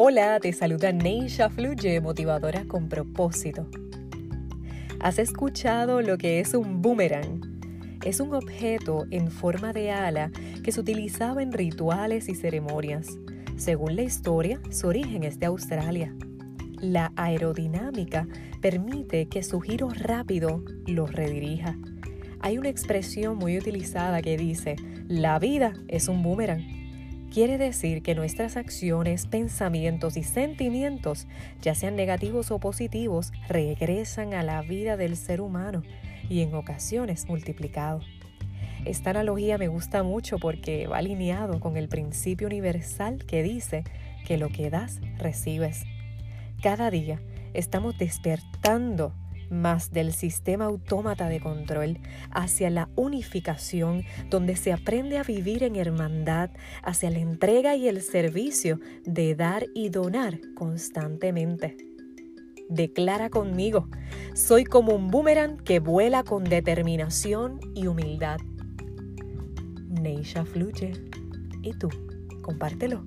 Hola, te saluda Neisha Fluye, motivadora con propósito. ¿Has escuchado lo que es un boomerang? Es un objeto en forma de ala que se utilizaba en rituales y ceremonias. Según la historia, su origen es de Australia. La aerodinámica permite que su giro rápido lo redirija. Hay una expresión muy utilizada que dice, la vida es un boomerang quiere decir que nuestras acciones, pensamientos y sentimientos, ya sean negativos o positivos, regresan a la vida del ser humano y en ocasiones multiplicado. Esta analogía me gusta mucho porque va alineado con el principio universal que dice que lo que das, recibes. Cada día estamos despertando más del sistema autómata de control hacia la unificación donde se aprende a vivir en hermandad hacia la entrega y el servicio de dar y donar constantemente. Declara conmigo, soy como un boomerang que vuela con determinación y humildad. Neisha fluye. ¿Y tú? Compártelo.